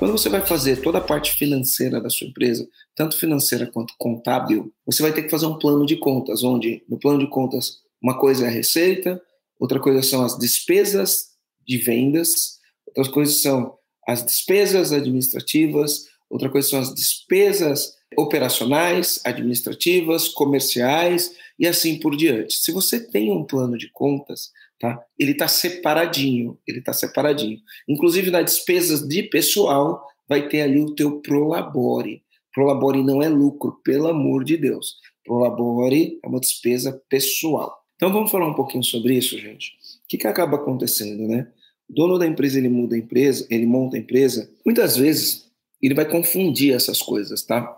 Quando você vai fazer toda a parte financeira da sua empresa, tanto financeira quanto contábil, você vai ter que fazer um plano de contas, onde no plano de contas uma coisa é a receita, outra coisa são as despesas de vendas, outras coisas são as despesas administrativas, outra coisa são as despesas operacionais, administrativas, comerciais e assim por diante. Se você tem um plano de contas, tá? Ele está separadinho, ele está separadinho. Inclusive nas despesas de pessoal vai ter ali o teu prolabore. Prolabore não é lucro, pelo amor de Deus. Prolabore é uma despesa pessoal. Então vamos falar um pouquinho sobre isso, gente. O que, que acaba acontecendo, né? O dono da empresa ele muda a empresa, ele monta a empresa. Muitas vezes ele vai confundir essas coisas, tá?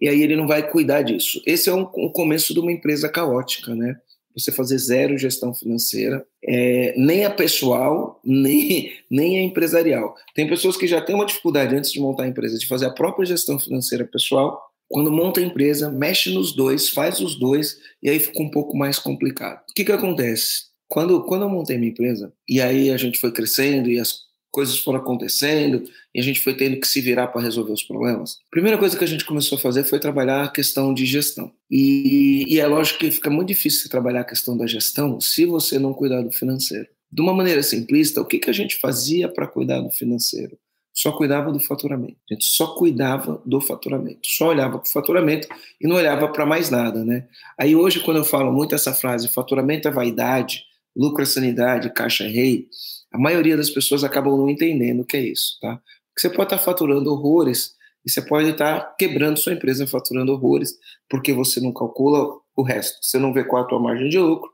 E aí ele não vai cuidar disso. Esse é um, o começo de uma empresa caótica, né? Você fazer zero gestão financeira, é, nem a pessoal, nem, nem a empresarial. Tem pessoas que já têm uma dificuldade antes de montar a empresa, de fazer a própria gestão financeira pessoal. Quando monta a empresa, mexe nos dois, faz os dois, e aí fica um pouco mais complicado. O que, que acontece? Quando, quando eu montei minha empresa, e aí a gente foi crescendo e as coisas foram acontecendo e a gente foi tendo que se virar para resolver os problemas. A primeira coisa que a gente começou a fazer foi trabalhar a questão de gestão. E, e é lógico que fica muito difícil trabalhar a questão da gestão se você não cuidar do financeiro. De uma maneira simplista, o que, que a gente fazia para cuidar do financeiro? Só cuidava do faturamento. A gente só cuidava do faturamento. Só olhava para o faturamento e não olhava para mais nada, né? Aí hoje, quando eu falo muito essa frase, faturamento é vaidade, lucro sanidade, caixa rei, a maioria das pessoas acabam não entendendo o que é isso, tá? Você pode estar faturando horrores e você pode estar quebrando sua empresa faturando horrores porque você não calcula o resto. Você não vê qual é a tua margem de lucro.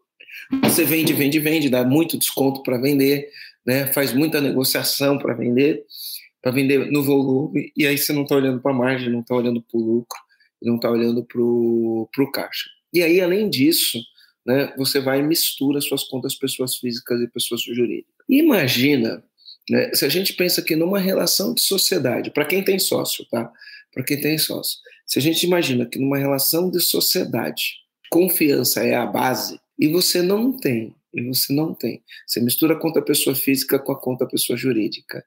Você vende, vende, vende, dá muito desconto para vender, né? Faz muita negociação para vender, para vender no volume e aí você não está olhando para a margem, não está olhando para o lucro, não está olhando para o caixa. E aí, além disso, né, você vai e mistura suas contas pessoas físicas e pessoas jurídicas. Imagina, né, se a gente pensa que numa relação de sociedade, para quem tem sócio, tá? Para quem tem sócio, se a gente imagina que numa relação de sociedade, confiança é a base, e você não tem, e você não tem, você mistura a conta pessoa física com a conta pessoa jurídica,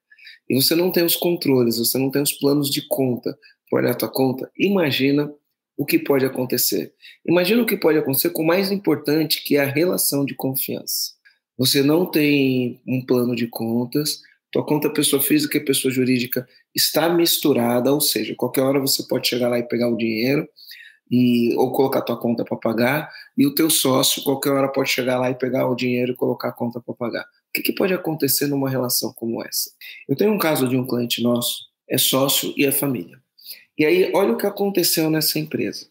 e você não tem os controles, você não tem os planos de conta para olhar a tua conta, imagina o que pode acontecer. Imagina o que pode acontecer com o mais importante, que é a relação de confiança. Você não tem um plano de contas, tua conta pessoa física e pessoa jurídica está misturada, ou seja, qualquer hora você pode chegar lá e pegar o dinheiro e ou colocar tua conta para pagar, e o teu sócio qualquer hora pode chegar lá e pegar o dinheiro e colocar a conta para pagar. O que, que pode acontecer numa relação como essa? Eu tenho um caso de um cliente nosso, é sócio e é família. E aí, olha o que aconteceu nessa empresa.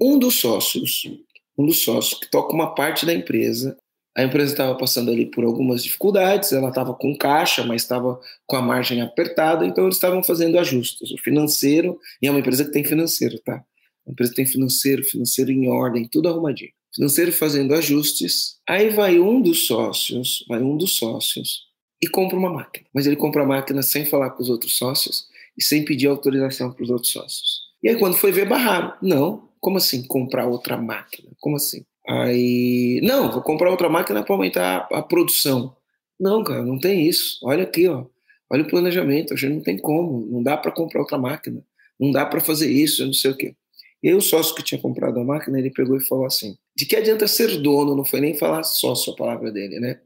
Um dos sócios, um dos sócios que toca uma parte da empresa, a empresa estava passando ali por algumas dificuldades, ela estava com caixa, mas estava com a margem apertada, então eles estavam fazendo ajustes. O financeiro, e é uma empresa que tem financeiro, tá? A empresa tem financeiro, financeiro em ordem, tudo arrumadinho. Financeiro fazendo ajustes. Aí vai um dos sócios, vai um dos sócios e compra uma máquina. Mas ele compra a máquina sem falar com os outros sócios e sem pedir autorização para os outros sócios. E aí, quando foi ver, barraram. Não, como assim comprar outra máquina? Como assim? Aí, não, vou comprar outra máquina para aumentar a, a, produção. Não, cara, não tem isso. Olha aqui, ó. Olha o planejamento. A gente não tem como. Não dá para comprar outra máquina. Não dá para fazer isso, eu não sei o quê. E aí, o sócio que tinha comprado a máquina, ele pegou e falou assim: de que adianta ser dono? Não foi nem falar sócio a palavra dele, né?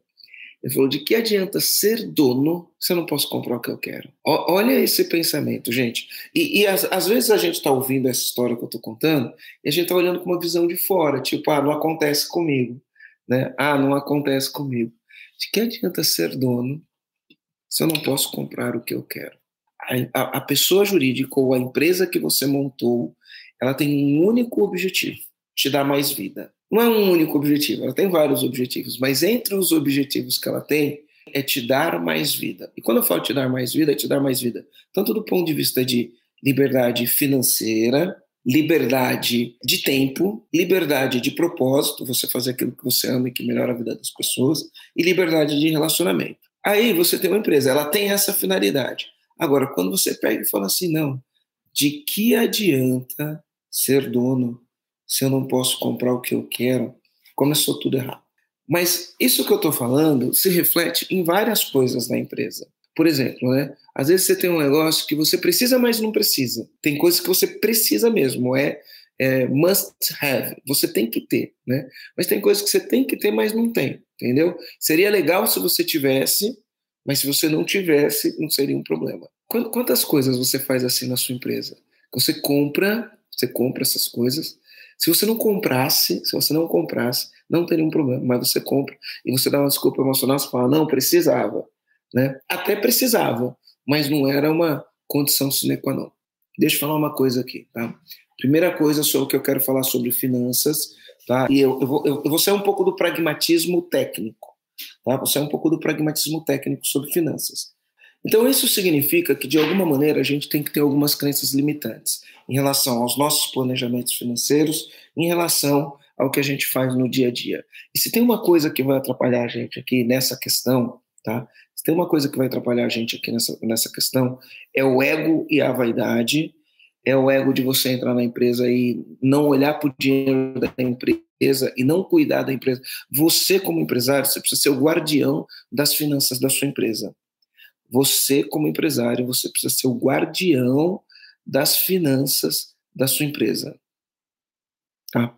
Ele falou: de que adianta ser dono se eu não posso comprar o que eu quero? O, olha esse pensamento, gente. E, e às, às, vezes a gente está ouvindo essa história que eu estou contando e a gente está olhando com uma visão de fora, tipo, ah, não acontece comigo. Né? Ah, não acontece comigo. De que adianta ser dono se eu não posso comprar o que eu quero? A, a, a pessoa jurídica ou a empresa que você montou, ela tem um único objetivo: te dar mais vida não é um único objetivo, ela tem vários objetivos, mas entre os objetivos que ela tem é te dar mais vida. E quando eu falo te dar mais vida, é te dar mais vida, tanto do ponto de vista de liberdade financeira, liberdade de tempo, liberdade de propósito, você fazer aquilo que você ama e que melhora a vida das pessoas, e liberdade de relacionamento. Aí você tem uma empresa, ela tem essa finalidade. Agora, quando você pega e fala assim, não, de que adianta ser dono se eu não posso comprar o que eu quero? Começou tudo errado. Mas isso que eu estou falando se reflete em várias coisas na empresa. Por exemplo, né? Às vezes você tem um negócio que você precisa, mas não precisa. Tem coisas que você precisa mesmo, é, é must have. Você tem que ter, né? Mas tem coisas que você tem que ter, mas não tem, entendeu? Seria legal se você tivesse, mas se você não tivesse, não seria um problema. Quantas coisas você faz assim na sua empresa? Você compra, você compra essas coisas. Se você não comprasse, se você não comprasse, não teria um problema, mas você compra e você dá uma desculpa emocional, você fala, não, precisava. Né? Até precisava, mas não era uma condição sine qua non. Deixa eu falar uma coisa aqui. Tá? Primeira coisa sobre o que eu quero falar sobre finanças, tá? e eu, eu, vou, eu, vou ser um pouco do pragmatismo técnico. Tá? Vou ser um pouco do pragmatismo técnico sobre finanças. Então, isso significa que, de alguma maneira, a gente tem que ter algumas crenças limitantes em relação aos nossos planejamentos financeiros, em relação ao que a gente faz no dia a dia. E se tem uma coisa que vai atrapalhar a gente aqui nessa questão, tá? Se tem uma coisa que vai atrapalhar a gente aqui nessa, nessa questão, é o ego e a vaidade, é o ego de você entrar na empresa e não olhar para o dinheiro da empresa e não cuidar da empresa. Você, como empresário, você precisa ser o guardião das finanças da sua empresa. Você, como empresário, você precisa ser o guardião das finanças da sua empresa. Tá?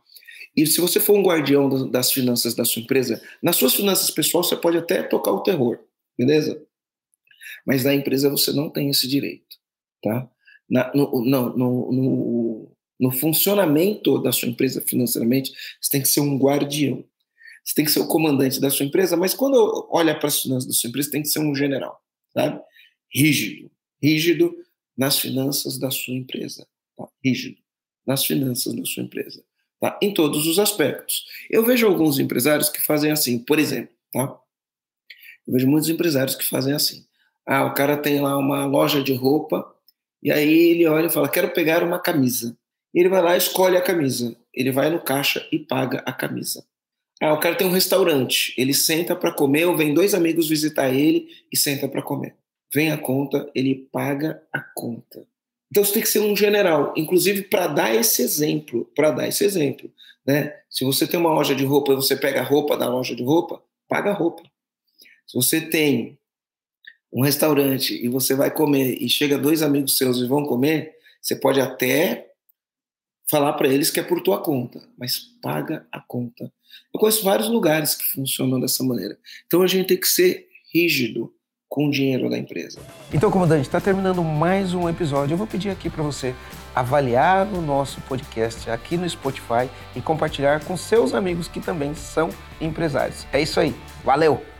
E se você for um guardião das finanças da sua empresa, nas suas finanças pessoais você pode até tocar o terror, beleza? Mas na empresa você não tem esse direito, tá? Na, no, no, no, no, funcionamento da sua empresa financeiramente, você tem que ser um guardião. Você tem que ser o comandante da sua empresa, mas quando olha para as finanças da sua empresa, tem que ser um general, sabe? Rígido, rígido nas finanças da sua empresa, tá? rígido nas finanças da sua empresa tá? em todos os aspectos. Eu vejo alguns empresários que fazem assim, por exemplo, tá? Eu vejo muitos empresários que fazem assim. Ah, o cara tem lá uma loja de roupa e aí ele olha e fala: quero pegar uma camisa. Ele vai lá, escolhe a camisa. Ele vai no caixa e paga a camisa. Ah, o cara tem um restaurante. Ele senta para comer ou vem dois amigos visitar ele e senta para comer. Vem a conta, ele paga a conta. Então você tem que ser um general, inclusive para dar esse exemplo, para dar esse exemplo, né? Se você tem uma loja de roupa e você pega a roupa da loja de roupa, paga a roupa. Se você tem um restaurante e você vai comer e chega dois amigos seus e vão comer, você pode até falar para eles que é por tua conta, mas paga a conta. Eu conheço vários lugares que funcionam dessa maneira. Então a gente tem que ser rígido com o dinheiro da empresa. Então, comandante, está terminando mais um episódio. Eu vou pedir aqui para você avaliar o nosso podcast aqui no Spotify e compartilhar com seus amigos que também são empresários. É isso aí. Valeu!